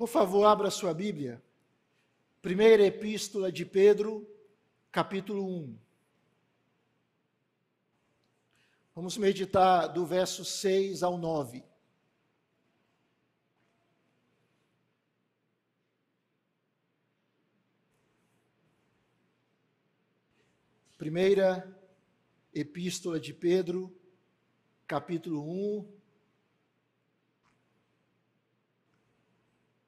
Por favor, abra sua Bíblia. Primeira Epístola de Pedro, capítulo 1. Vamos meditar do verso 6 ao 9. Primeira Epístola de Pedro, capítulo 1,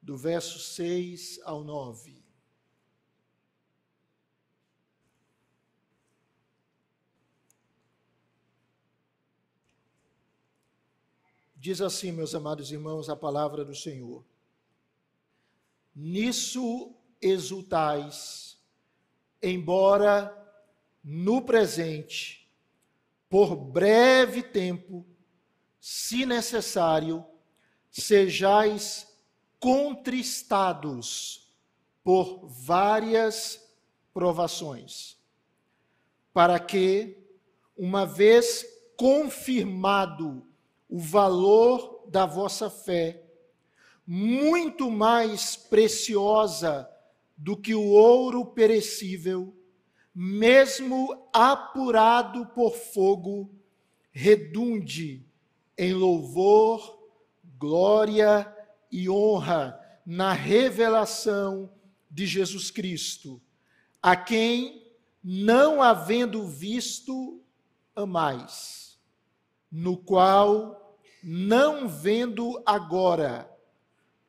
do verso 6 ao 9. Diz assim, meus amados irmãos, a palavra do Senhor. Nisso exultais, embora no presente, por breve tempo, se necessário, sejais contristados por várias provações, para que, uma vez confirmado o valor da vossa fé, muito mais preciosa do que o ouro perecível, mesmo apurado por fogo, redunde em louvor, glória e honra na revelação de Jesus Cristo, a quem, não havendo visto, amais, no qual, não vendo agora,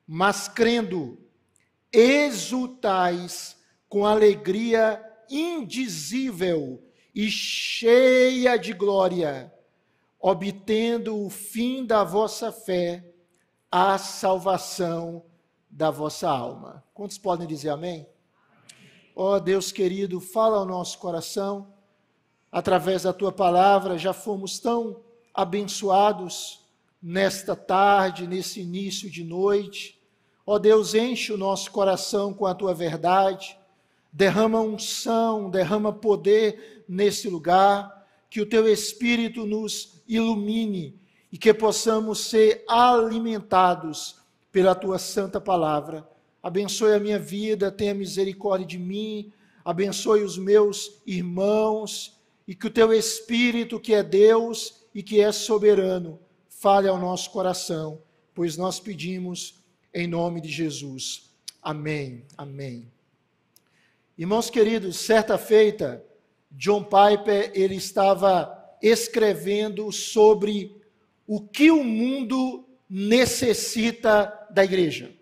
mas crendo, exultais com alegria indizível e cheia de glória, obtendo o fim da vossa fé a salvação da vossa alma. Quantos podem dizer amém? Ó oh, Deus querido, fala ao nosso coração, através da tua palavra, já fomos tão abençoados nesta tarde, nesse início de noite. Ó oh, Deus, enche o nosso coração com a tua verdade, derrama unção, derrama poder nesse lugar, que o teu Espírito nos ilumine e que possamos ser alimentados pela tua santa palavra. Abençoe a minha vida, tenha misericórdia de mim, abençoe os meus irmãos e que o teu Espírito, que é Deus e que é soberano, fale ao nosso coração, pois nós pedimos em nome de Jesus. Amém. Amém. Irmãos queridos, certa feita, John Piper ele estava escrevendo sobre o que o mundo necessita da igreja.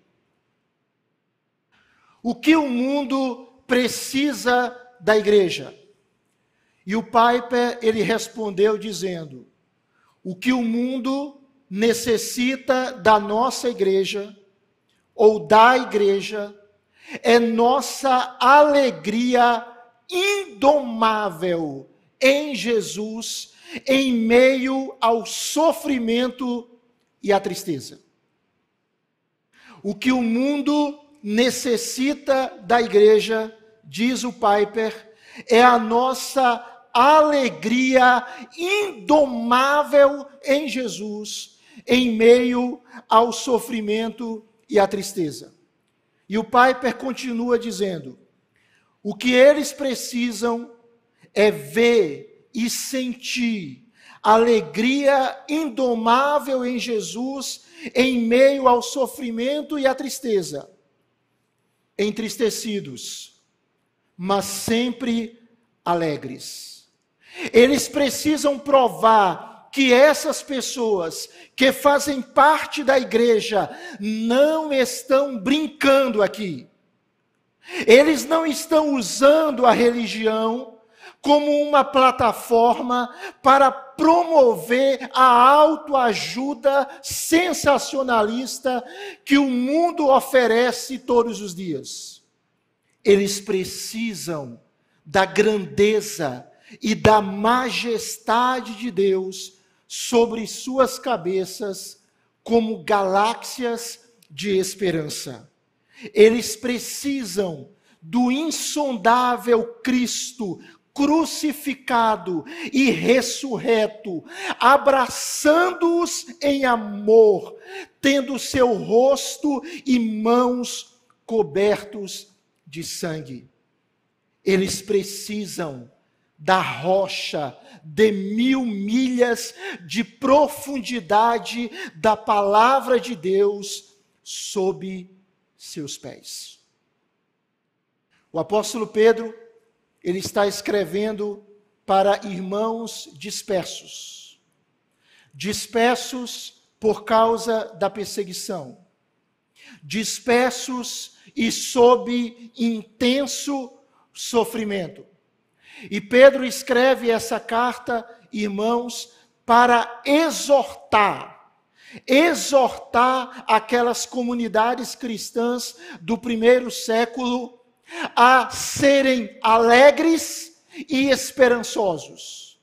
O que o mundo precisa da igreja. E o Piper, ele respondeu dizendo: o que o mundo necessita da nossa igreja, ou da igreja, é nossa alegria indomável em Jesus em meio ao sofrimento e à tristeza. O que o mundo necessita da igreja, diz o Piper, é a nossa alegria indomável em Jesus, em meio ao sofrimento e à tristeza. E o Piper continua dizendo: o que eles precisam é ver e sentir alegria indomável em Jesus em meio ao sofrimento e à tristeza. Entristecidos, mas sempre alegres. Eles precisam provar que essas pessoas que fazem parte da igreja não estão brincando aqui. Eles não estão usando a religião como uma plataforma para promover a autoajuda sensacionalista que o mundo oferece todos os dias. Eles precisam da grandeza e da majestade de Deus sobre suas cabeças como galáxias de esperança. Eles precisam do insondável Cristo crucificado e ressurreto, abraçando-os em amor, tendo seu rosto e mãos cobertos de sangue. Eles precisam da rocha de mil milhas de profundidade da palavra de Deus sob seus pés. O apóstolo Pedro, ele está escrevendo para irmãos dispersos, dispersos por causa da perseguição, dispersos e sob intenso sofrimento. E Pedro escreve essa carta, irmãos, para exortar, exortar aquelas comunidades cristãs do primeiro século a serem alegres e esperançosos.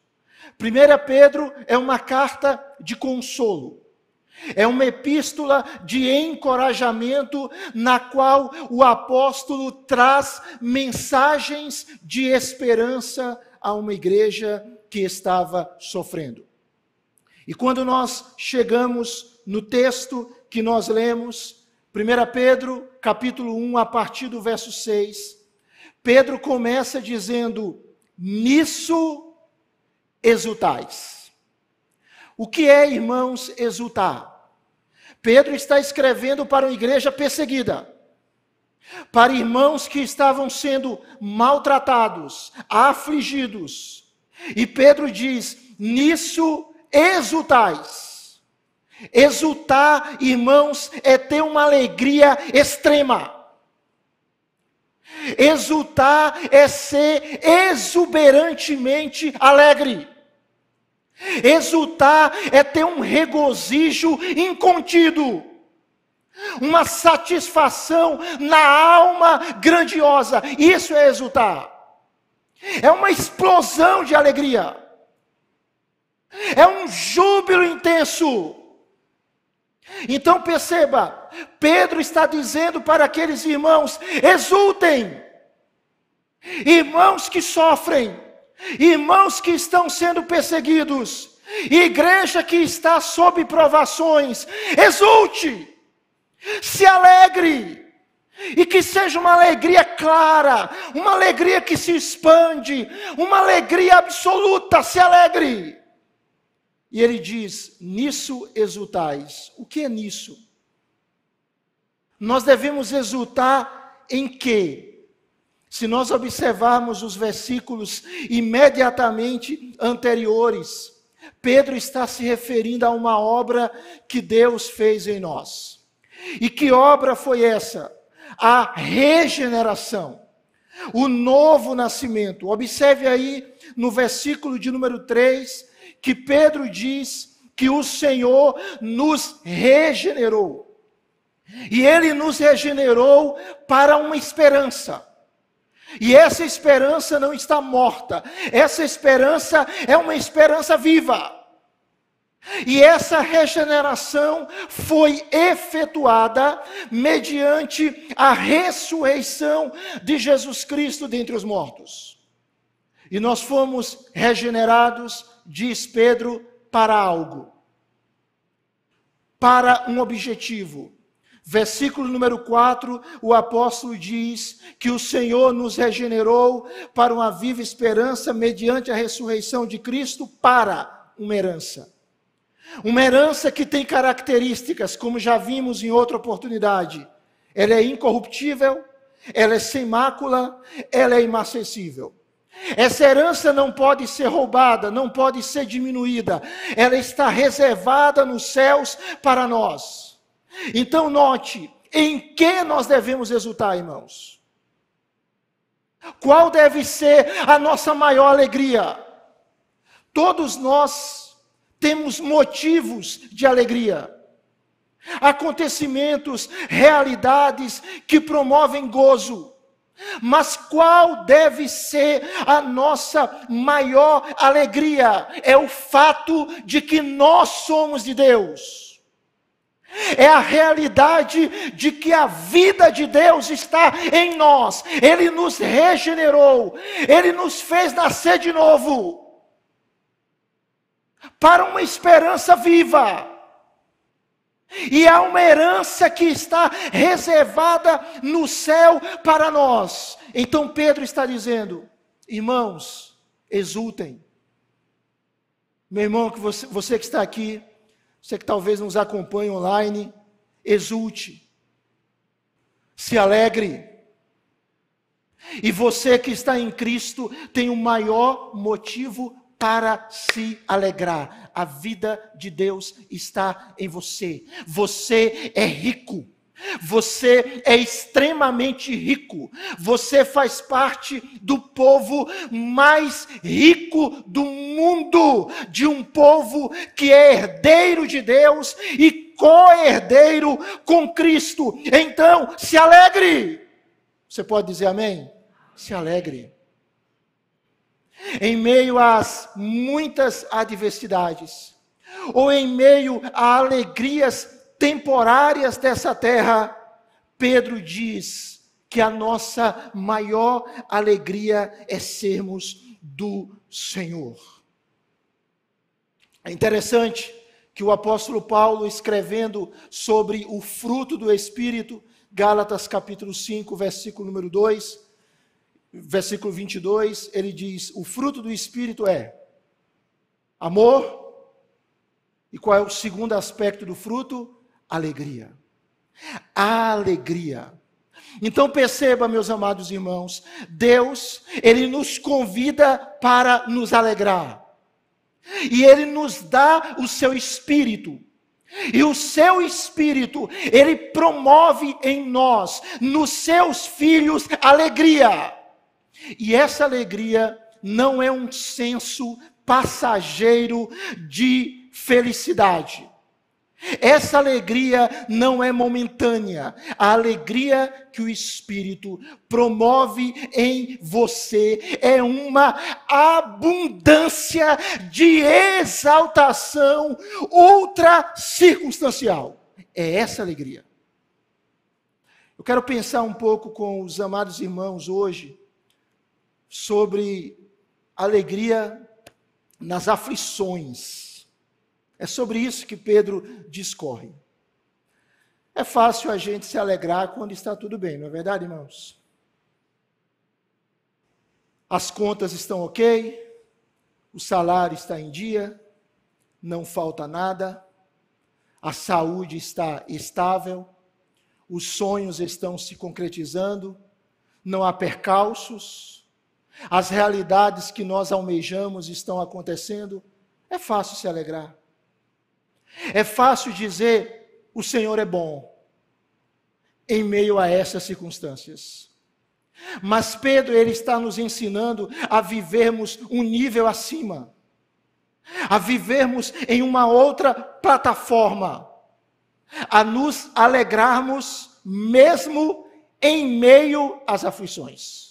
1 Pedro é uma carta de consolo. É uma epístola de encorajamento na qual o apóstolo traz mensagens de esperança a uma igreja que estava sofrendo. E quando nós chegamos no texto que nós lemos, 1 Pedro, capítulo 1, a partir do verso 6, Pedro começa dizendo: Nisso exultais. O que é, irmãos, exultar? Pedro está escrevendo para uma igreja perseguida, para irmãos que estavam sendo maltratados, afligidos. E Pedro diz: nisso exultais. Exultar, irmãos, é ter uma alegria extrema. Exultar é ser exuberantemente alegre. Exultar é ter um regozijo incontido, uma satisfação na alma grandiosa. Isso é exultar. É uma explosão de alegria. É um júbilo intenso. Então perceba, Pedro está dizendo para aqueles irmãos: exultem, irmãos que sofrem, irmãos que estão sendo perseguidos, igreja que está sob provações, exulte, se alegre, e que seja uma alegria clara, uma alegria que se expande, uma alegria absoluta, se alegre. E ele diz: nisso exultais. O que é nisso? Nós devemos exultar em quê? Se nós observarmos os versículos imediatamente anteriores, Pedro está se referindo a uma obra que Deus fez em nós. E que obra foi essa? A regeneração, o novo nascimento. Observe aí no versículo de número 3 que Pedro diz que o Senhor nos regenerou. E ele nos regenerou para uma esperança. E essa esperança não está morta, essa esperança é uma esperança viva. E essa regeneração foi efetuada mediante a ressurreição de Jesus Cristo dentre os mortos. E nós fomos regenerados, diz Pedro, para algo, para um objetivo, Versículo número 4, o apóstolo diz que o Senhor nos regenerou para uma viva esperança mediante a ressurreição de Cristo para uma herança. Uma herança que tem características, como já vimos em outra oportunidade. Ela é incorruptível, ela é sem mácula, ela é inacessível. Essa herança não pode ser roubada, não pode ser diminuída. Ela está reservada nos céus para nós. Então, note, em que nós devemos exultar, irmãos? Qual deve ser a nossa maior alegria? Todos nós temos motivos de alegria. Acontecimentos, realidades que promovem gozo. Mas qual deve ser a nossa maior alegria? É o fato de que nós somos de Deus é a realidade de que a vida de Deus está em nós. Ele nos regenerou, ele nos fez nascer de novo para uma esperança viva. E há uma herança que está reservada no céu para nós. Então Pedro está dizendo: irmãos, exultem. Meu irmão, que você, você que está aqui, você que talvez nos acompanhe online, exulte, se alegre. E você que está em Cristo tem o maior motivo para se alegrar. A vida de Deus está em você. Você é rico. Você é extremamente rico. Você faz parte do povo mais rico do mundo, de um povo que é herdeiro de Deus e co-herdeiro com Cristo. Então, se alegre. Você pode dizer amém? Se alegre. Em meio às muitas adversidades, ou em meio a alegrias temporárias dessa terra, Pedro diz que a nossa maior alegria é sermos do Senhor. É interessante que o apóstolo Paulo, escrevendo sobre o fruto do Espírito, Gálatas capítulo 5, versículo número 2, versículo 22, ele diz: O fruto do Espírito é amor. E qual é o segundo aspecto do fruto? Alegria. Alegria. Então perceba, meus amados irmãos, Deus, ele nos convida para nos alegrar. E ele nos dá o seu espírito. E o seu espírito, ele promove em nós, nos seus filhos, alegria. E essa alegria não é um senso passageiro de felicidade. Essa alegria não é momentânea. A alegria que o Espírito promove em você é uma abundância de exaltação ultra circunstancial. É essa alegria. Eu quero pensar um pouco com os amados irmãos hoje sobre alegria nas aflições. É sobre isso que Pedro discorre. É fácil a gente se alegrar quando está tudo bem, não é verdade, irmãos? As contas estão ok, o salário está em dia, não falta nada, a saúde está estável, os sonhos estão se concretizando, não há percalços, as realidades que nós almejamos estão acontecendo, é fácil se alegrar. É fácil dizer: o Senhor é bom, em meio a essas circunstâncias. Mas Pedro, ele está nos ensinando a vivermos um nível acima, a vivermos em uma outra plataforma, a nos alegrarmos mesmo em meio às aflições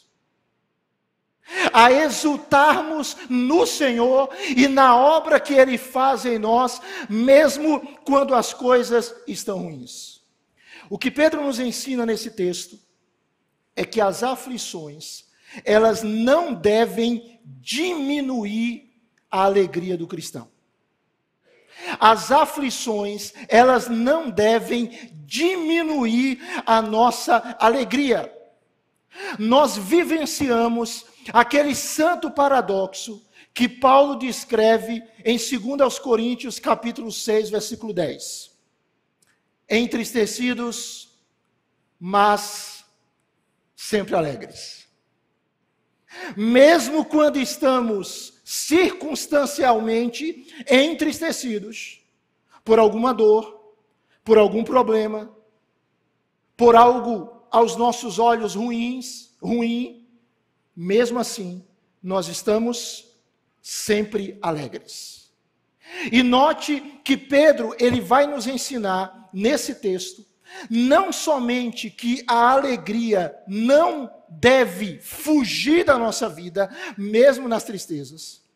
a exultarmos no Senhor e na obra que Ele faz em nós, mesmo quando as coisas estão ruins. O que Pedro nos ensina nesse texto é que as aflições, elas não devem diminuir a alegria do cristão. As aflições, elas não devem diminuir a nossa alegria. Nós vivenciamos aquele santo paradoxo que Paulo descreve em 2 Coríntios, capítulo 6, versículo 10. Entristecidos, mas sempre alegres. Mesmo quando estamos circunstancialmente entristecidos por alguma dor, por algum problema, por algo aos nossos olhos ruins, ruim, mesmo assim, nós estamos sempre alegres. E note que Pedro, ele vai nos ensinar nesse texto, não somente que a alegria não deve fugir da nossa vida, mesmo nas tristezas,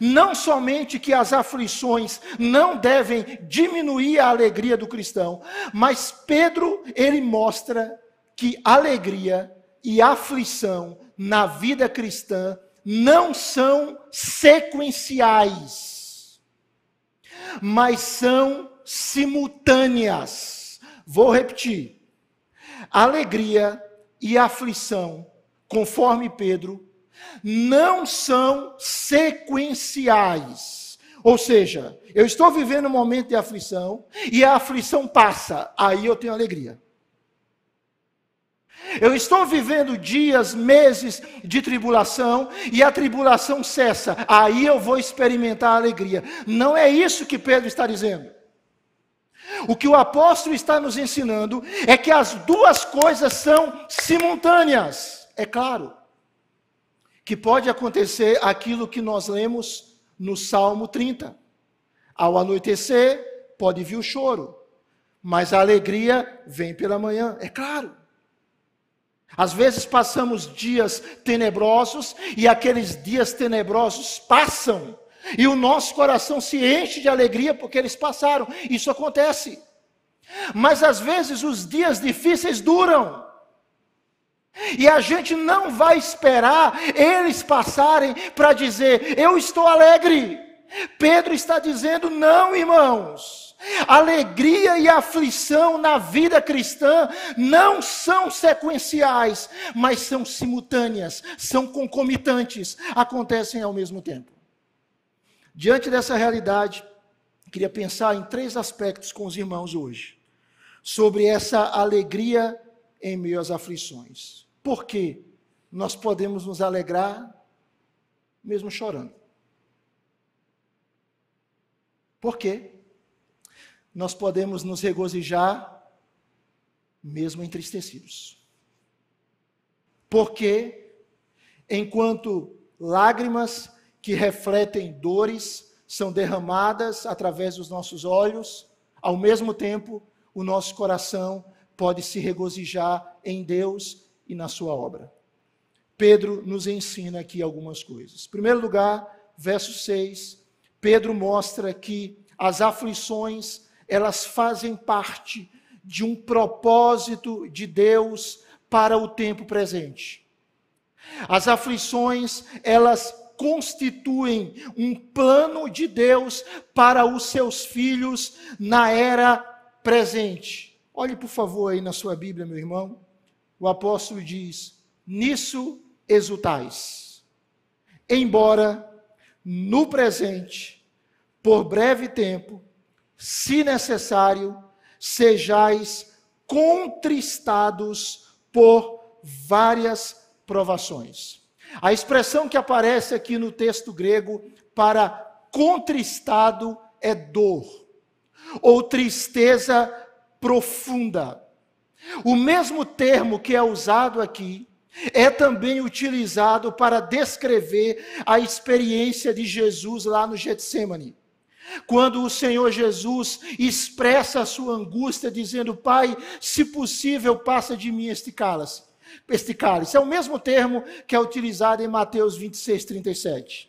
Não somente que as aflições não devem diminuir a alegria do cristão, mas Pedro, ele mostra que alegria e aflição na vida cristã não são sequenciais, mas são simultâneas. Vou repetir. Alegria e aflição, conforme Pedro, não são sequenciais. Ou seja, eu estou vivendo um momento de aflição e a aflição passa, aí eu tenho alegria. Eu estou vivendo dias, meses de tribulação e a tribulação cessa, aí eu vou experimentar a alegria. Não é isso que Pedro está dizendo. O que o apóstolo está nos ensinando é que as duas coisas são simultâneas. É claro que pode acontecer aquilo que nós lemos no Salmo 30. Ao anoitecer, pode vir o choro, mas a alegria vem pela manhã, é claro. Às vezes passamos dias tenebrosos e aqueles dias tenebrosos passam e o nosso coração se enche de alegria porque eles passaram. Isso acontece. Mas às vezes os dias difíceis duram. E a gente não vai esperar eles passarem para dizer, eu estou alegre. Pedro está dizendo, não, irmãos. Alegria e aflição na vida cristã não são sequenciais, mas são simultâneas, são concomitantes, acontecem ao mesmo tempo. Diante dessa realidade, queria pensar em três aspectos com os irmãos hoje, sobre essa alegria em meio às aflições. Por quê? Nós podemos nos alegrar mesmo chorando. Por quê? Nós podemos nos regozijar mesmo entristecidos. Porque enquanto lágrimas que refletem dores são derramadas através dos nossos olhos, ao mesmo tempo o nosso coração pode se regozijar em Deus e na sua obra. Pedro nos ensina aqui algumas coisas. Em primeiro lugar, verso 6, Pedro mostra que as aflições, elas fazem parte de um propósito de Deus para o tempo presente. As aflições, elas constituem um plano de Deus para os seus filhos na era presente. Olhe, por favor, aí na sua Bíblia, meu irmão o apóstolo diz: Nisso exultais, embora no presente, por breve tempo, se necessário, sejais contristados por várias provações. A expressão que aparece aqui no texto grego para contristado é dor, ou tristeza profunda. O mesmo termo que é usado aqui é também utilizado para descrever a experiência de Jesus lá no Getsemane. Quando o Senhor Jesus expressa a sua angústia, dizendo: Pai, se possível, passa de mim este cálice. Este cálice. É o mesmo termo que é utilizado em Mateus 26, 37.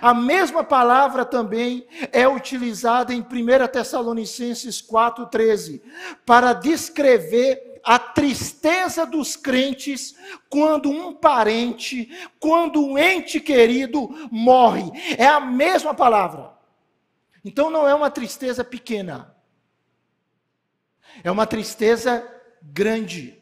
A mesma palavra também é utilizada em 1 Tessalonicenses 4,13, para descrever a tristeza dos crentes quando um parente, quando um ente querido morre. É a mesma palavra. Então não é uma tristeza pequena, é uma tristeza grande.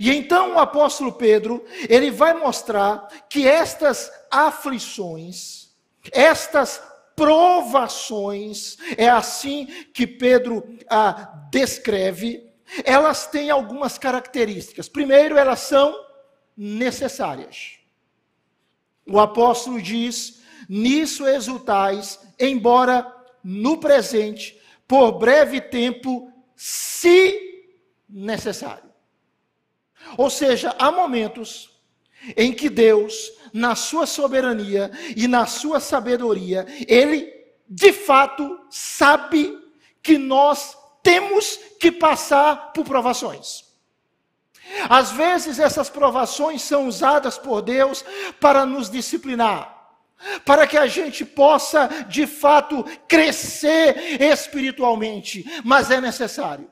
E então o apóstolo Pedro, ele vai mostrar que estas aflições, estas provações, é assim que Pedro ah, descreve, elas têm algumas características. Primeiro, elas são necessárias. O apóstolo diz: nisso exultais, embora no presente, por breve tempo, se necessário. Ou seja, há momentos em que Deus, na sua soberania e na sua sabedoria, ele de fato sabe que nós temos que passar por provações. Às vezes essas provações são usadas por Deus para nos disciplinar. Para que a gente possa, de fato, crescer espiritualmente, mas é necessário.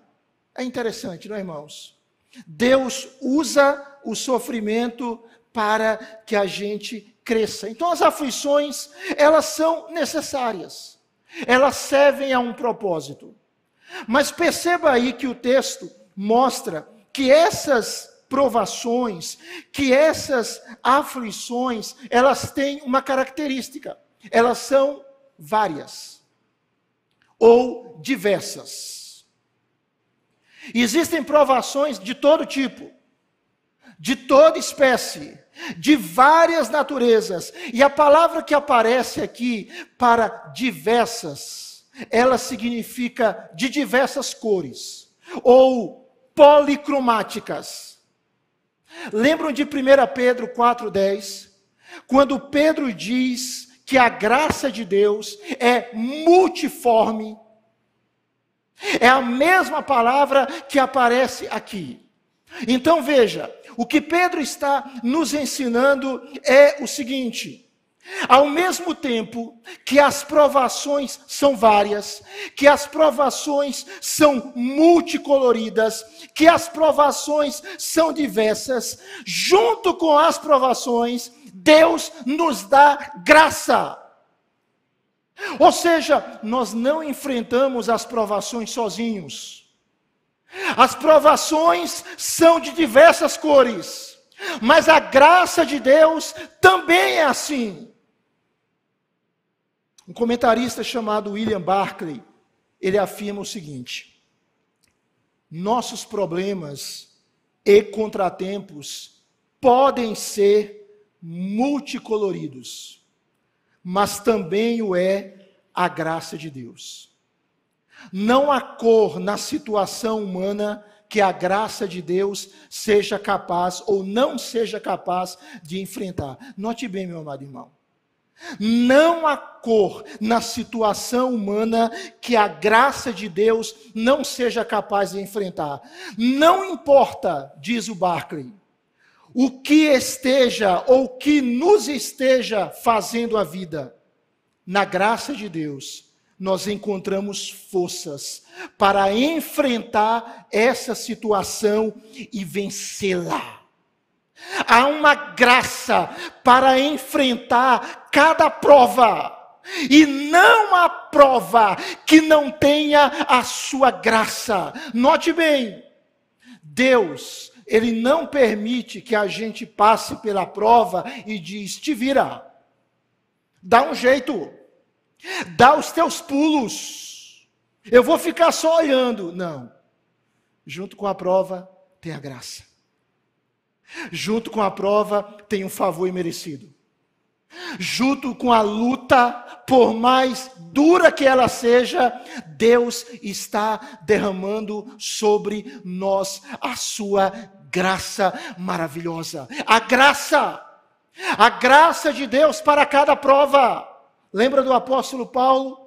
É interessante, não é, irmãos? Deus usa o sofrimento para que a gente cresça. Então, as aflições, elas são necessárias, elas servem a um propósito. Mas perceba aí que o texto mostra que essas provações, que essas aflições, elas têm uma característica. Elas são várias ou diversas. Existem provações de todo tipo, de toda espécie, de várias naturezas. E a palavra que aparece aqui para diversas, ela significa de diversas cores ou policromáticas. Lembram de 1 Pedro 4,10? Quando Pedro diz que a graça de Deus é multiforme, é a mesma palavra que aparece aqui. Então veja, o que Pedro está nos ensinando é o seguinte: ao mesmo tempo que as provações são várias, que as provações são multicoloridas, que as provações são diversas, junto com as provações, Deus nos dá graça. Ou seja, nós não enfrentamos as provações sozinhos. As provações são de diversas cores, mas a graça de Deus também é assim. Um comentarista chamado William Barclay, ele afirma o seguinte: nossos problemas e contratempos podem ser multicoloridos, mas também o é a graça de Deus. Não há cor na situação humana que a graça de Deus seja capaz ou não seja capaz de enfrentar. Note bem, meu amado irmão. Não há cor na situação humana que a graça de Deus não seja capaz de enfrentar. Não importa, diz o Barclay, o que esteja ou que nos esteja fazendo a vida, na graça de Deus, nós encontramos forças para enfrentar essa situação e vencê-la. Há uma graça para enfrentar cada prova. E não há prova que não tenha a sua graça. Note bem, Deus, Ele não permite que a gente passe pela prova e diz: te vira, dá um jeito, dá os teus pulos, eu vou ficar só olhando. Não, junto com a prova tem a graça. Junto com a prova, tem um favor imerecido. Junto com a luta, por mais dura que ela seja, Deus está derramando sobre nós a sua graça maravilhosa. A graça, a graça de Deus para cada prova. Lembra do apóstolo Paulo?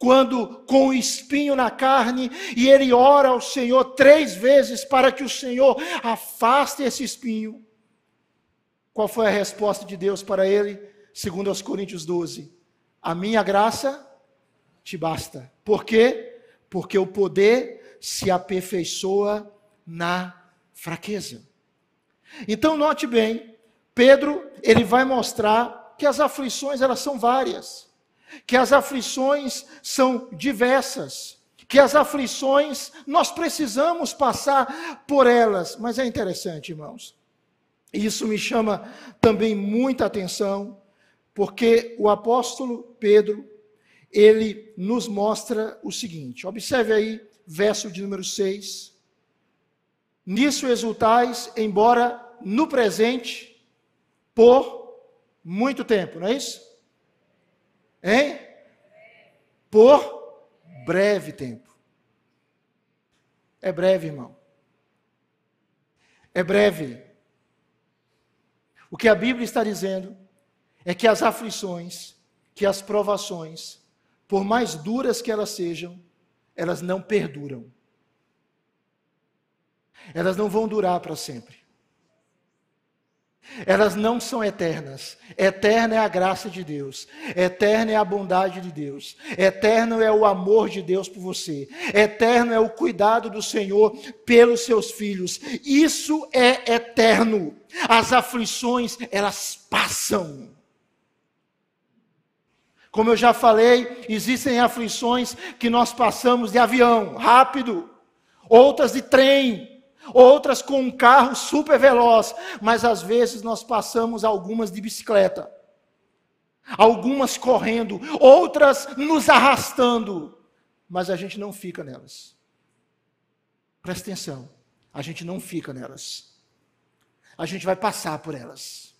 quando com o espinho na carne, e ele ora ao Senhor três vezes para que o Senhor afaste esse espinho. Qual foi a resposta de Deus para ele? Segundo aos Coríntios 12: A minha graça te basta. Por quê? Porque o poder se aperfeiçoa na fraqueza. Então note bem, Pedro, ele vai mostrar que as aflições elas são várias que as aflições são diversas, que as aflições nós precisamos passar por elas. Mas é interessante, irmãos. Isso me chama também muita atenção, porque o apóstolo Pedro, ele nos mostra o seguinte: observe aí, verso de número 6. Nisso exultais, embora no presente, por muito tempo, não é isso? Hein? Por breve tempo. É breve, irmão. É breve. O que a Bíblia está dizendo é que as aflições, que as provações, por mais duras que elas sejam, elas não perduram. Elas não vão durar para sempre. Elas não são eternas. Eterna é a graça de Deus. Eterna é a bondade de Deus. Eterno é o amor de Deus por você. Eterno é o cuidado do Senhor pelos seus filhos. Isso é eterno. As aflições, elas passam. Como eu já falei, existem aflições que nós passamos de avião, rápido, outras de trem, outras com um carro super veloz, mas às vezes nós passamos algumas de bicicleta, algumas correndo, outras nos arrastando, mas a gente não fica nelas. Presta atenção, a gente não fica nelas. A gente vai passar por elas.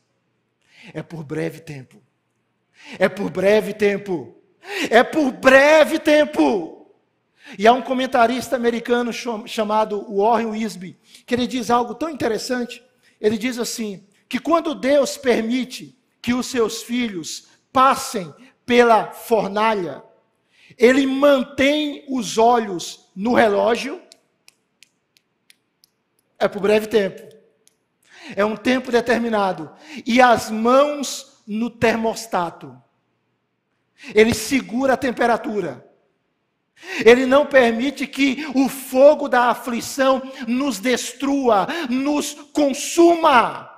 É por breve tempo. É por breve tempo. É por breve tempo. E há um comentarista americano chamado Warren Wisby, que ele diz algo tão interessante. Ele diz assim: que quando Deus permite que os seus filhos passem pela fornalha, ele mantém os olhos no relógio, é por breve tempo, é um tempo determinado, e as mãos no termostato. Ele segura a temperatura. Ele não permite que o fogo da aflição nos destrua, nos consuma.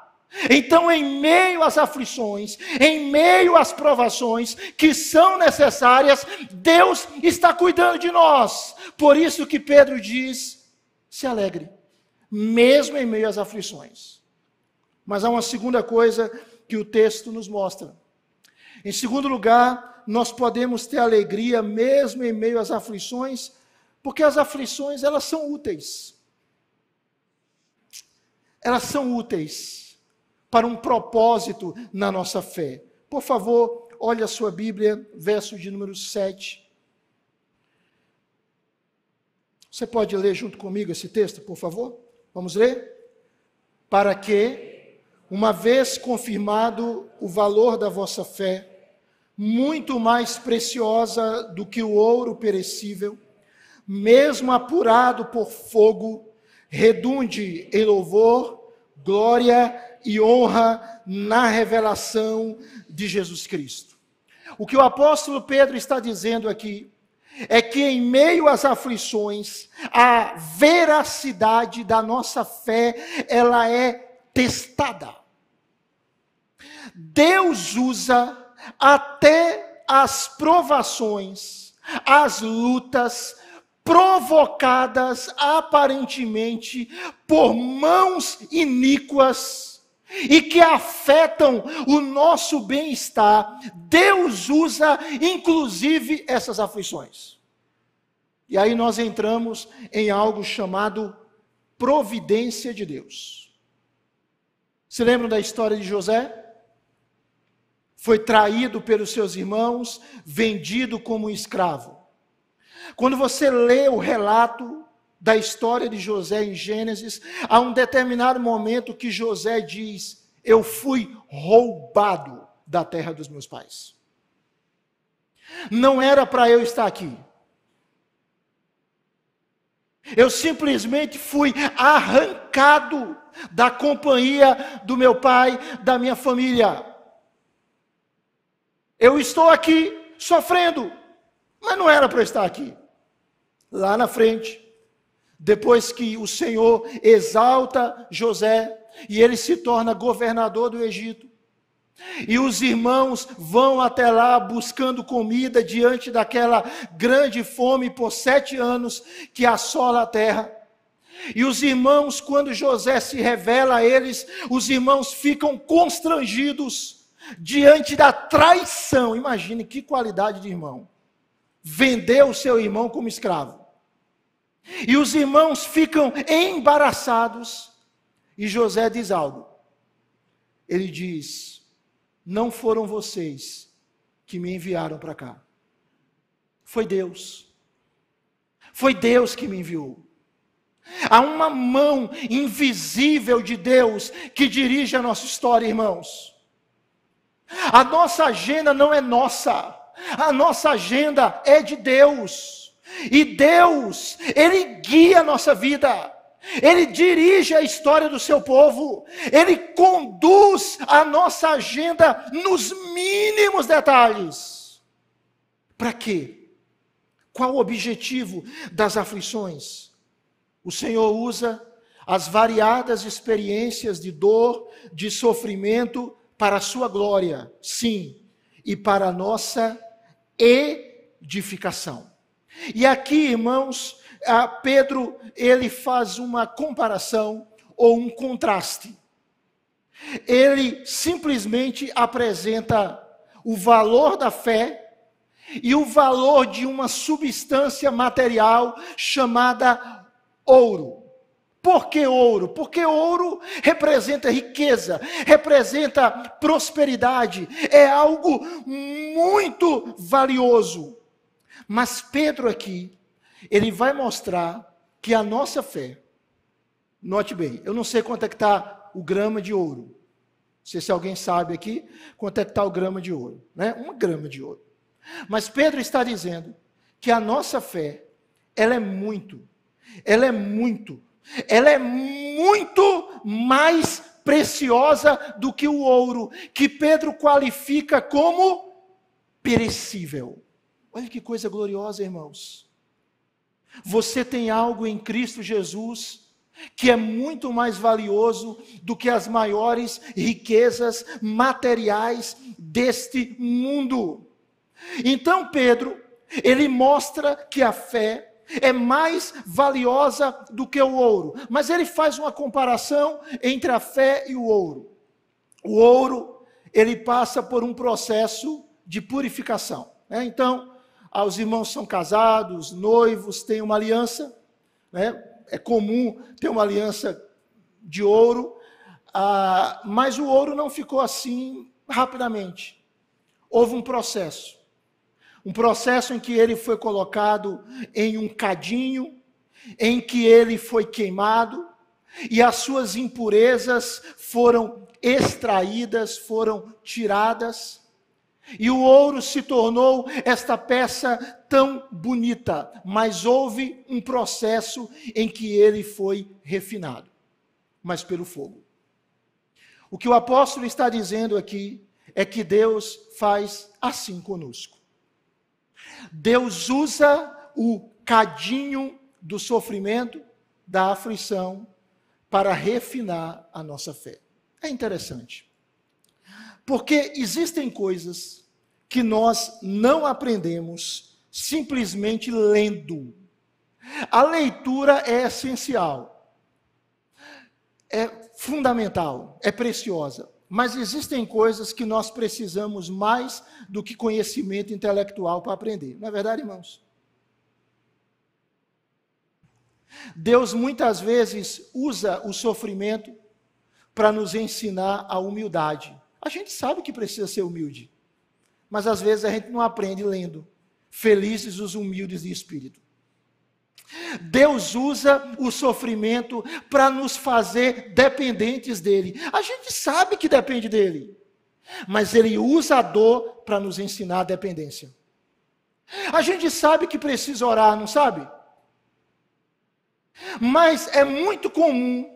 Então, em meio às aflições, em meio às provações que são necessárias, Deus está cuidando de nós. Por isso que Pedro diz: se alegre, mesmo em meio às aflições. Mas há uma segunda coisa que o texto nos mostra. Em segundo lugar, nós podemos ter alegria mesmo em meio às aflições, porque as aflições elas são úteis. Elas são úteis para um propósito na nossa fé. Por favor, olhe a sua Bíblia, verso de número 7. Você pode ler junto comigo esse texto, por favor? Vamos ler? Para que, uma vez confirmado o valor da vossa fé, muito mais preciosa do que o ouro perecível, mesmo apurado por fogo, redunde em louvor, glória e honra na revelação de Jesus Cristo. O que o apóstolo Pedro está dizendo aqui é que em meio às aflições, a veracidade da nossa fé, ela é testada. Deus usa até as provações, as lutas provocadas aparentemente por mãos iníquas e que afetam o nosso bem-estar, Deus usa inclusive essas aflições. E aí nós entramos em algo chamado providência de Deus. Se lembram da história de José? Foi traído pelos seus irmãos, vendido como escravo. Quando você lê o relato da história de José em Gênesis, há um determinado momento que José diz: Eu fui roubado da terra dos meus pais. Não era para eu estar aqui. Eu simplesmente fui arrancado da companhia do meu pai, da minha família. Eu estou aqui sofrendo, mas não era para estar aqui. Lá na frente, depois que o Senhor exalta José e ele se torna governador do Egito, e os irmãos vão até lá buscando comida diante daquela grande fome por sete anos que assola a terra. E os irmãos, quando José se revela a eles, os irmãos ficam constrangidos diante da traição. Imagine que qualidade de irmão. Vendeu o seu irmão como escravo. E os irmãos ficam embaraçados. E José diz algo. Ele diz: Não foram vocês que me enviaram para cá. Foi Deus. Foi Deus que me enviou. Há uma mão invisível de Deus que dirige a nossa história, irmãos. A nossa agenda não é nossa, a nossa agenda é de Deus. E Deus, Ele guia a nossa vida. Ele dirige a história do seu povo, ele conduz a nossa agenda nos mínimos detalhes. Para quê? Qual o objetivo das aflições? O Senhor usa as variadas experiências de dor, de sofrimento para a sua glória, sim, e para a nossa edificação. E aqui, irmãos, Pedro ele faz uma comparação ou um contraste. Ele simplesmente apresenta o valor da fé e o valor de uma substância material chamada ouro. Por que ouro? Porque ouro representa riqueza, representa prosperidade, é algo muito valioso. Mas Pedro aqui, ele vai mostrar que a nossa fé, note bem, eu não sei quanto é que está o grama de ouro. Não sei se alguém sabe aqui quanto é que está o grama de ouro, né? Uma grama de ouro. Mas Pedro está dizendo que a nossa fé, ela é muito, ela é muito ela é muito mais preciosa do que o ouro, que Pedro qualifica como perecível. Olha que coisa gloriosa, irmãos. Você tem algo em Cristo Jesus que é muito mais valioso do que as maiores riquezas materiais deste mundo. Então, Pedro, ele mostra que a fé é mais valiosa do que o ouro. Mas ele faz uma comparação entre a fé e o ouro. O ouro, ele passa por um processo de purificação. Né? Então, os irmãos são casados, noivos, têm uma aliança. Né? É comum ter uma aliança de ouro. Ah, mas o ouro não ficou assim rapidamente. Houve um processo. Um processo em que ele foi colocado em um cadinho, em que ele foi queimado, e as suas impurezas foram extraídas, foram tiradas, e o ouro se tornou esta peça tão bonita, mas houve um processo em que ele foi refinado, mas pelo fogo. O que o apóstolo está dizendo aqui é que Deus faz assim conosco. Deus usa o cadinho do sofrimento, da aflição, para refinar a nossa fé. É interessante. Porque existem coisas que nós não aprendemos simplesmente lendo. A leitura é essencial, é fundamental, é preciosa. Mas existem coisas que nós precisamos mais do que conhecimento intelectual para aprender. Não é verdade, irmãos? Deus muitas vezes usa o sofrimento para nos ensinar a humildade. A gente sabe que precisa ser humilde, mas às vezes a gente não aprende lendo. Felizes os humildes de espírito. Deus usa o sofrimento para nos fazer dependentes dele. A gente sabe que depende dele, mas ele usa a dor para nos ensinar a dependência. A gente sabe que precisa orar, não sabe? Mas é muito comum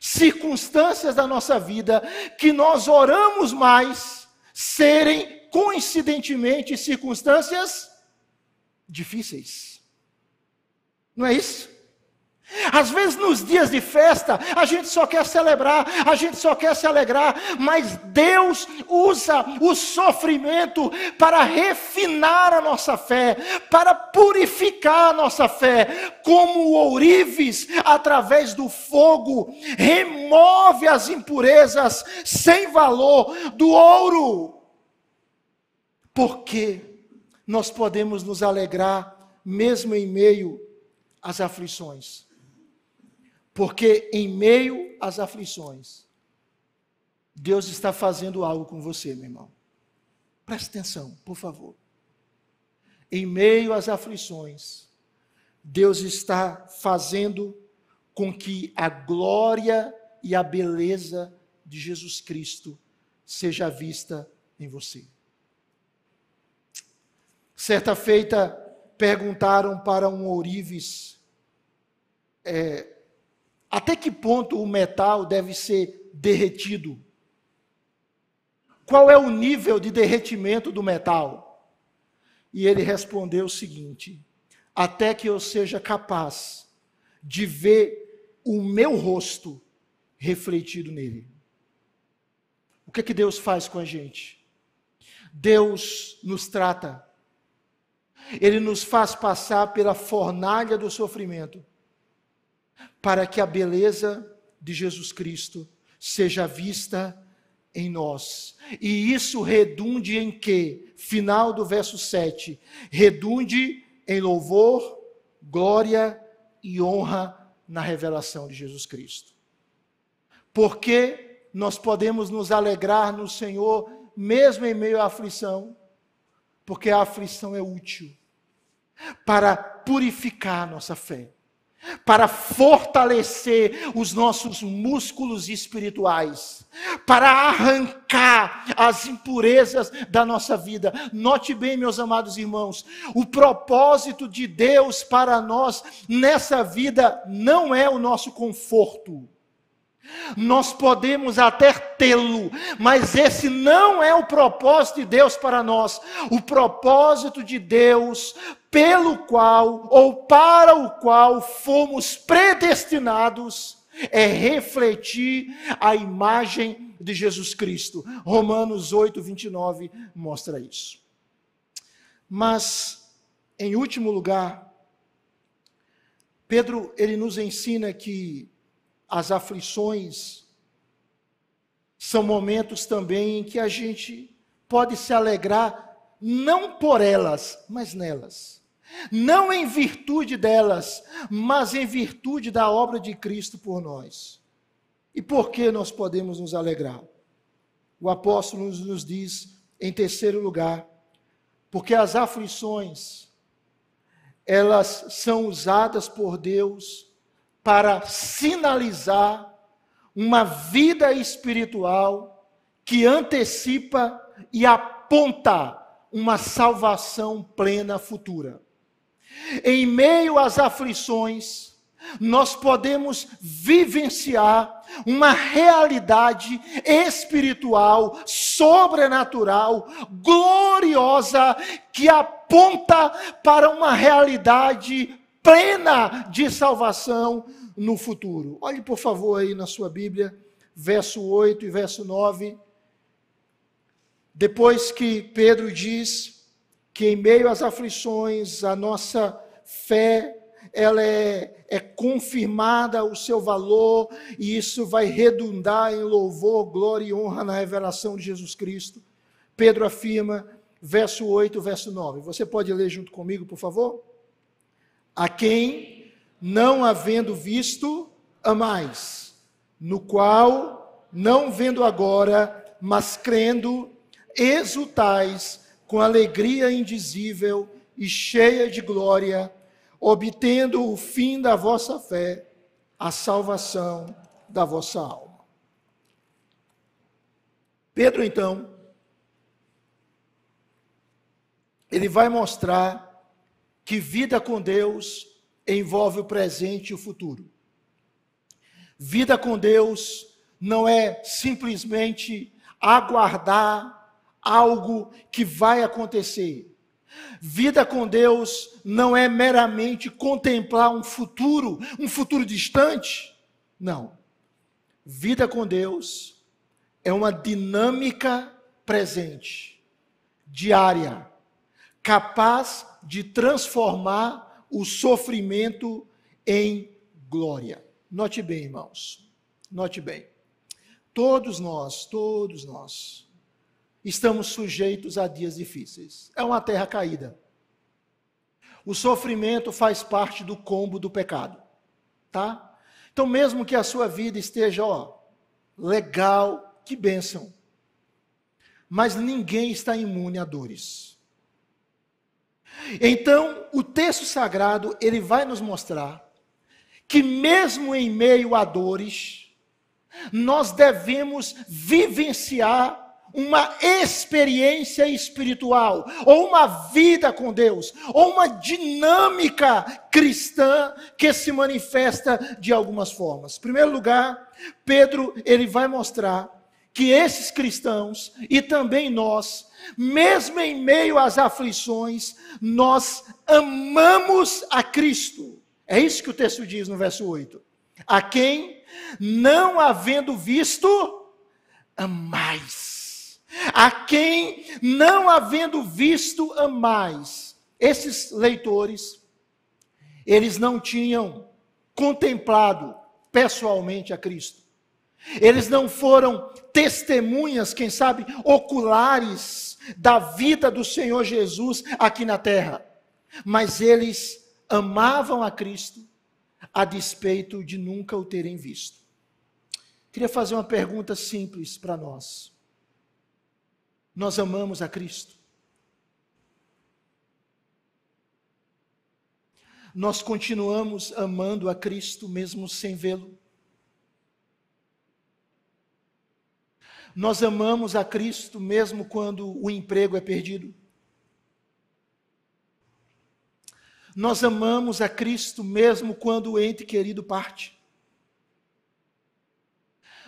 circunstâncias da nossa vida que nós oramos mais serem coincidentemente circunstâncias difíceis. Não é isso? Às vezes nos dias de festa, a gente só quer celebrar, a gente só quer se alegrar, mas Deus usa o sofrimento para refinar a nossa fé, para purificar a nossa fé, como o ourives, através do fogo, remove as impurezas sem valor do ouro. Porque nós podemos nos alegrar, mesmo em meio as aflições. Porque em meio às aflições, Deus está fazendo algo com você, meu irmão. Preste atenção, por favor. Em meio às aflições, Deus está fazendo com que a glória e a beleza de Jesus Cristo seja vista em você. Certa feita, perguntaram para um ourives é, Até que ponto o metal deve ser derretido? Qual é o nível de derretimento do metal? E ele respondeu o seguinte: até que eu seja capaz de ver o meu rosto refletido nele. O que é que Deus faz com a gente? Deus nos trata, Ele nos faz passar pela fornalha do sofrimento, para que a beleza de Jesus Cristo seja vista em nós. E isso redunde em quê? Final do verso 7. Redunde em louvor, glória e honra na revelação de Jesus Cristo. Porque nós podemos nos alegrar no Senhor, mesmo em meio à aflição, porque a aflição é útil para purificar a nossa fé para fortalecer os nossos músculos espirituais, para arrancar as impurezas da nossa vida. Note bem, meus amados irmãos, o propósito de Deus para nós nessa vida não é o nosso conforto. Nós podemos até tê-lo, mas esse não é o propósito de Deus para nós. O propósito de Deus, pelo qual ou para o qual fomos predestinados, é refletir a imagem de Jesus Cristo. Romanos 8, 29 mostra isso. Mas, em último lugar, Pedro ele nos ensina que as aflições, são momentos também em que a gente pode se alegrar, não por elas, mas nelas. Não em virtude delas, mas em virtude da obra de Cristo por nós. E por que nós podemos nos alegrar? O apóstolo nos diz, em terceiro lugar, porque as aflições, elas são usadas por Deus para sinalizar uma vida espiritual que antecipa e aponta uma salvação plena futura. Em meio às aflições, nós podemos vivenciar uma realidade espiritual, sobrenatural, gloriosa, que aponta para uma realidade plena de salvação no futuro. Olhe, por favor, aí na sua Bíblia, verso 8 e verso 9. Depois que Pedro diz que em meio às aflições a nossa fé ela é, é confirmada o seu valor e isso vai redundar em louvor, glória e honra na revelação de Jesus Cristo. Pedro afirma, verso 8, verso 9. Você pode ler junto comigo, por favor? A quem, não havendo visto, amais, no qual, não vendo agora, mas crendo, exultais com alegria indizível e cheia de glória, obtendo o fim da vossa fé, a salvação da vossa alma. Pedro, então, ele vai mostrar que vida com Deus envolve o presente e o futuro. Vida com Deus não é simplesmente aguardar algo que vai acontecer. Vida com Deus não é meramente contemplar um futuro, um futuro distante. Não. Vida com Deus é uma dinâmica presente, diária, capaz de transformar o sofrimento em glória. Note bem, irmãos. Note bem. Todos nós, todos nós, estamos sujeitos a dias difíceis. É uma terra caída. O sofrimento faz parte do combo do pecado, tá? Então, mesmo que a sua vida esteja, ó, legal, que bênção. Mas ninguém está imune a dores. Então, o texto sagrado, ele vai nos mostrar que mesmo em meio a dores, nós devemos vivenciar uma experiência espiritual, ou uma vida com Deus, ou uma dinâmica cristã que se manifesta de algumas formas. Em primeiro lugar, Pedro, ele vai mostrar que esses cristãos e também nós, mesmo em meio às aflições, nós amamos a Cristo. É isso que o texto diz no verso 8. A quem, não havendo visto, amais a quem, não havendo visto, amais. Esses leitores, eles não tinham contemplado pessoalmente a Cristo. Eles não foram testemunhas, quem sabe, oculares da vida do Senhor Jesus aqui na terra. Mas eles amavam a Cristo a despeito de nunca o terem visto. Queria fazer uma pergunta simples para nós. Nós amamos a Cristo. Nós continuamos amando a Cristo mesmo sem vê-lo. Nós amamos a Cristo mesmo quando o emprego é perdido. Nós amamos a Cristo mesmo quando o ente querido parte.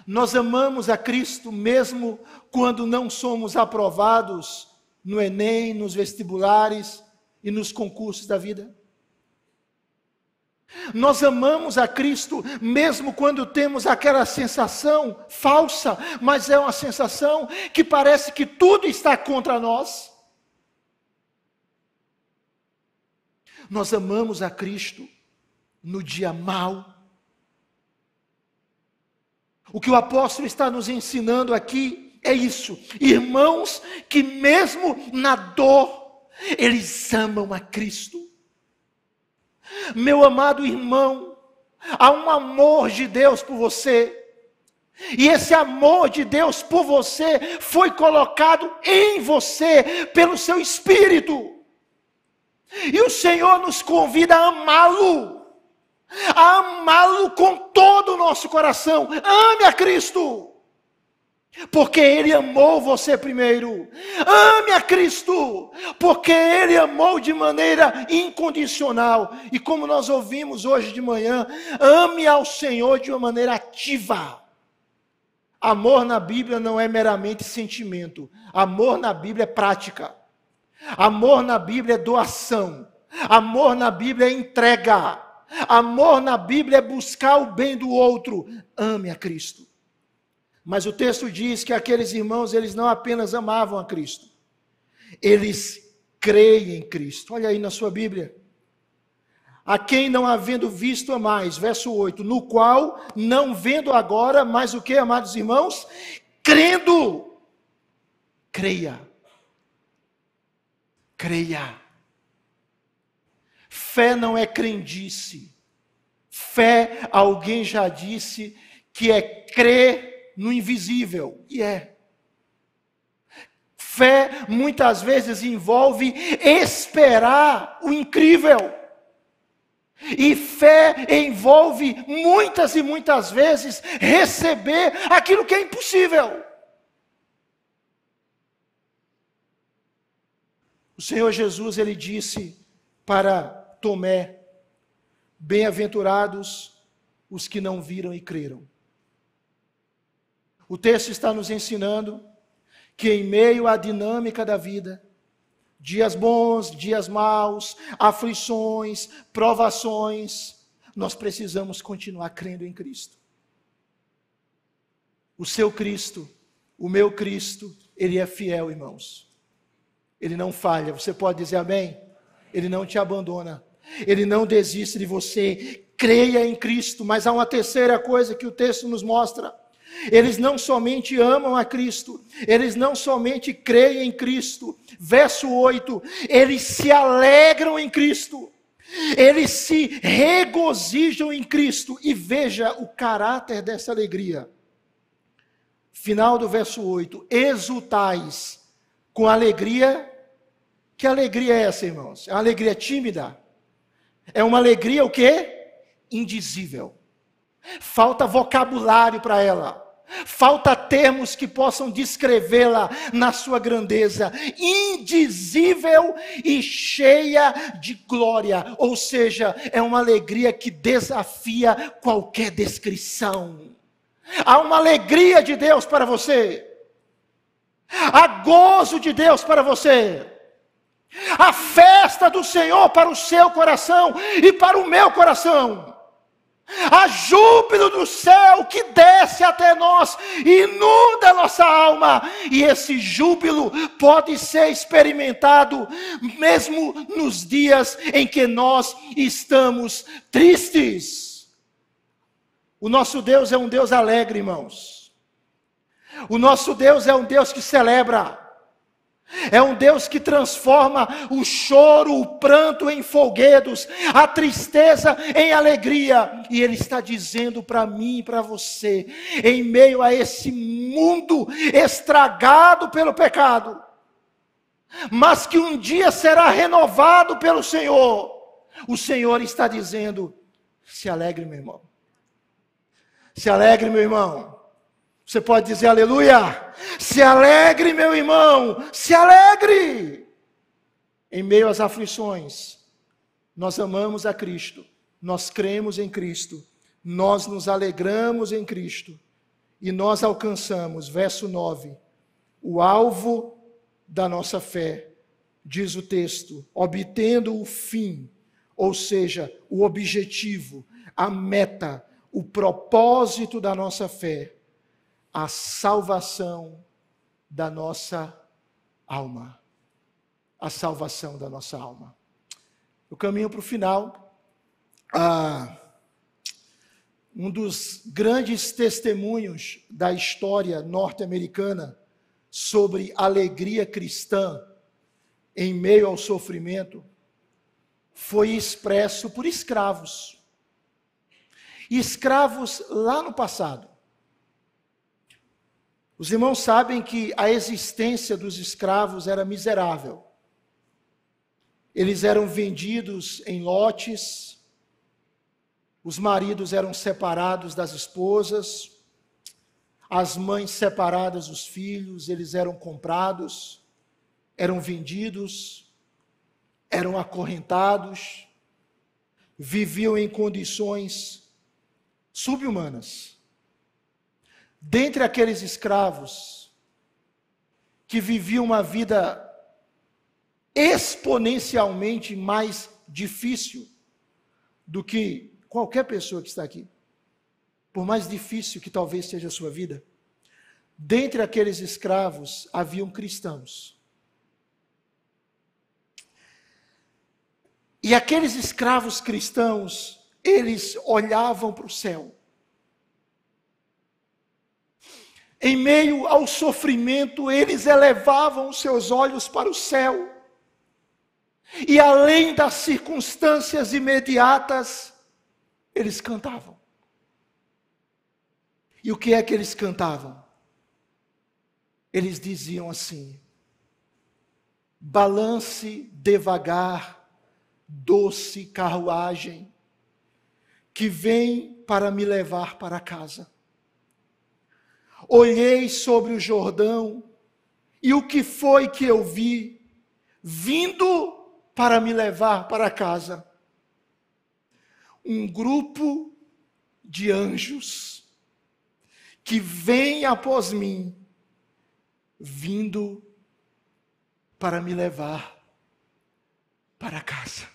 Nós amamos a Cristo mesmo quando não somos aprovados no Enem, nos vestibulares e nos concursos da vida. Nós amamos a Cristo mesmo quando temos aquela sensação falsa, mas é uma sensação que parece que tudo está contra nós. Nós amamos a Cristo no dia mau, o que o apóstolo está nos ensinando aqui é isso. Irmãos que, mesmo na dor, eles amam a Cristo. Meu amado irmão, há um amor de Deus por você. E esse amor de Deus por você foi colocado em você pelo seu espírito. E o Senhor nos convida a amá-lo a amá-lo com todo o nosso coração. Ame a Cristo. Porque Ele amou você primeiro. Ame a Cristo. Porque Ele amou de maneira incondicional. E como nós ouvimos hoje de manhã, ame ao Senhor de uma maneira ativa. Amor na Bíblia não é meramente sentimento. Amor na Bíblia é prática. Amor na Bíblia é doação. Amor na Bíblia é entrega. Amor na Bíblia é buscar o bem do outro. Ame a Cristo. Mas o texto diz que aqueles irmãos, eles não apenas amavam a Cristo, eles creem em Cristo. Olha aí na sua Bíblia. A quem não havendo visto a mais, verso 8, no qual não vendo agora, mas o que, amados irmãos? Crendo. Creia. Creia. Fé não é crendice. Fé, alguém já disse, que é crer no invisível. E é. Fé muitas vezes envolve esperar o incrível. E fé envolve muitas e muitas vezes receber aquilo que é impossível. O Senhor Jesus ele disse para Tomé: Bem-aventurados os que não viram e creram. O texto está nos ensinando que, em meio à dinâmica da vida, dias bons, dias maus, aflições, provações, nós precisamos continuar crendo em Cristo. O seu Cristo, o meu Cristo, ele é fiel, irmãos. Ele não falha. Você pode dizer amém? Ele não te abandona. Ele não desiste de você. Creia em Cristo. Mas há uma terceira coisa que o texto nos mostra. Eles não somente amam a Cristo, eles não somente creem em Cristo. Verso 8: eles se alegram em Cristo, eles se regozijam em Cristo. E veja o caráter dessa alegria. Final do verso 8: exultais com alegria. Que alegria é essa, irmãos? É uma alegria tímida? É uma alegria o quê? Indizível. Falta vocabulário para ela. Falta termos que possam descrevê-la na sua grandeza, indizível e cheia de glória, ou seja, é uma alegria que desafia qualquer descrição. Há uma alegria de Deus para você, há gozo de Deus para você, a festa do Senhor para o seu coração e para o meu coração. Há júbilo do céu que desce até nós, inunda a nossa alma, e esse júbilo pode ser experimentado mesmo nos dias em que nós estamos tristes. O nosso Deus é um Deus alegre, irmãos. O nosso Deus é um Deus que celebra. É um Deus que transforma o choro, o pranto em folguedos, a tristeza em alegria. E Ele está dizendo para mim e para você, em meio a esse mundo estragado pelo pecado, mas que um dia será renovado pelo Senhor, o Senhor está dizendo: se alegre, meu irmão. Se alegre, meu irmão. Você pode dizer aleluia. Se alegre, meu irmão, se alegre. Em meio às aflições, nós amamos a Cristo, nós cremos em Cristo, nós nos alegramos em Cristo e nós alcançamos, verso 9, o alvo da nossa fé, diz o texto, obtendo o fim, ou seja, o objetivo, a meta, o propósito da nossa fé a salvação da nossa alma. A salvação da nossa alma. O caminho para o final. Ah, um dos grandes testemunhos da história norte-americana sobre alegria cristã em meio ao sofrimento foi expresso por escravos. Escravos lá no passado. Os irmãos sabem que a existência dos escravos era miserável. Eles eram vendidos em lotes, os maridos eram separados das esposas, as mães separadas dos filhos, eles eram comprados, eram vendidos, eram acorrentados, viviam em condições subhumanas dentre aqueles escravos que viviam uma vida exponencialmente mais difícil do que qualquer pessoa que está aqui, por mais difícil que talvez seja a sua vida, dentre aqueles escravos haviam cristãos. E aqueles escravos cristãos, eles olhavam para o céu Em meio ao sofrimento, eles elevavam seus olhos para o céu. E além das circunstâncias imediatas, eles cantavam. E o que é que eles cantavam? Eles diziam assim: balance devagar, doce carruagem, que vem para me levar para casa. Olhei sobre o Jordão, e o que foi que eu vi? Vindo para me levar para casa. Um grupo de anjos que vem após mim, vindo para me levar para casa.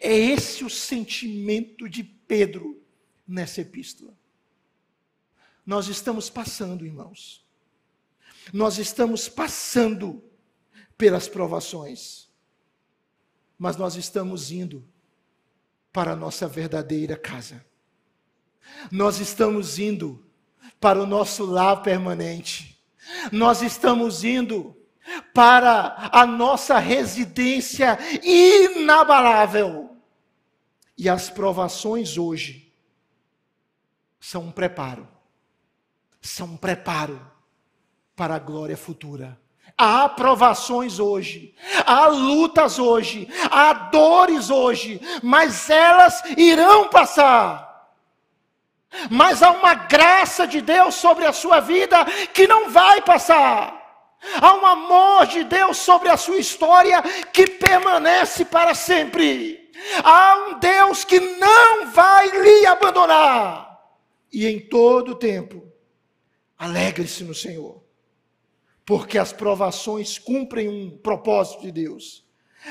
É esse o sentimento de Pedro nessa epístola. Nós estamos passando, irmãos. Nós estamos passando pelas provações. Mas nós estamos indo para a nossa verdadeira casa. Nós estamos indo para o nosso lar permanente. Nós estamos indo para a nossa residência inabalável. E as provações hoje são um preparo são um preparo para a glória futura. Há provações hoje, há lutas hoje, há dores hoje, mas elas irão passar. Mas há uma graça de Deus sobre a sua vida que não vai passar. Há um amor de Deus sobre a sua história que permanece para sempre. Há um Deus que não vai lhe abandonar. E em todo tempo, alegre-se no Senhor, porque as provações cumprem um propósito de Deus.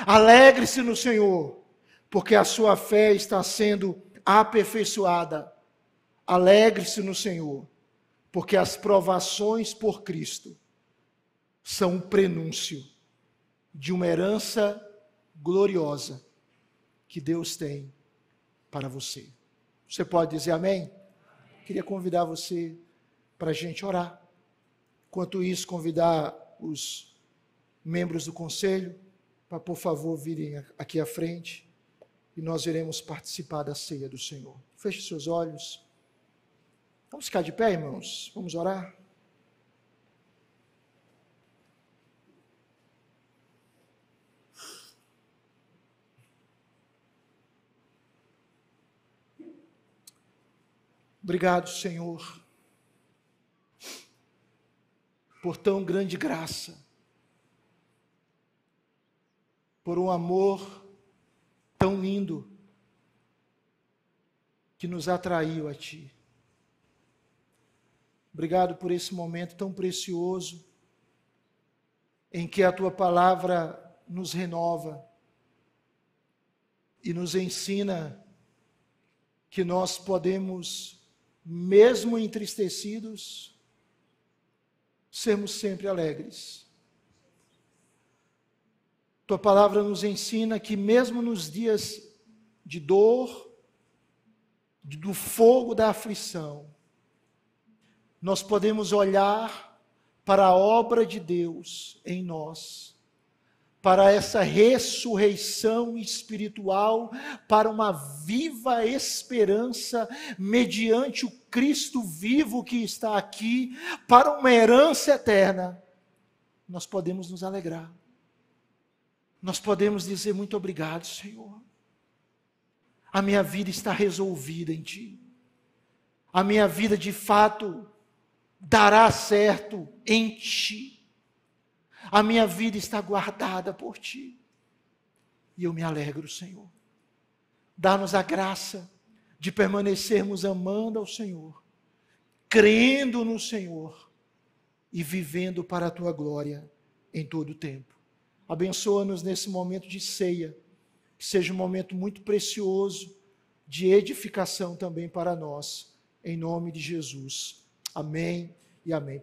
Alegre-se no Senhor, porque a sua fé está sendo aperfeiçoada. Alegre-se no Senhor, porque as provações por Cristo são um prenúncio de uma herança gloriosa que Deus tem para você. Você pode dizer amém? Queria convidar você para a gente orar. Enquanto isso, convidar os membros do conselho para, por favor, virem aqui à frente e nós iremos participar da ceia do Senhor. Feche seus olhos. Vamos ficar de pé, irmãos? Vamos orar? Obrigado, Senhor, por tão grande graça, por um amor tão lindo que nos atraiu a Ti. Obrigado por esse momento tão precioso em que a Tua palavra nos renova e nos ensina que nós podemos mesmo entristecidos, sermos sempre alegres. Tua palavra nos ensina que, mesmo nos dias de dor, do fogo da aflição, nós podemos olhar para a obra de Deus em nós para essa ressurreição espiritual, para uma viva esperança mediante o Cristo vivo que está aqui, para uma herança eterna, nós podemos nos alegrar. Nós podemos dizer muito obrigado, Senhor. A minha vida está resolvida em Ti. A minha vida de fato dará certo em Ti a minha vida está guardada por ti. E eu me alegro, Senhor. Dá-nos a graça de permanecermos amando ao Senhor, crendo no Senhor e vivendo para a tua glória em todo o tempo. Abençoa-nos nesse momento de ceia, que seja um momento muito precioso de edificação também para nós, em nome de Jesus. Amém e amém.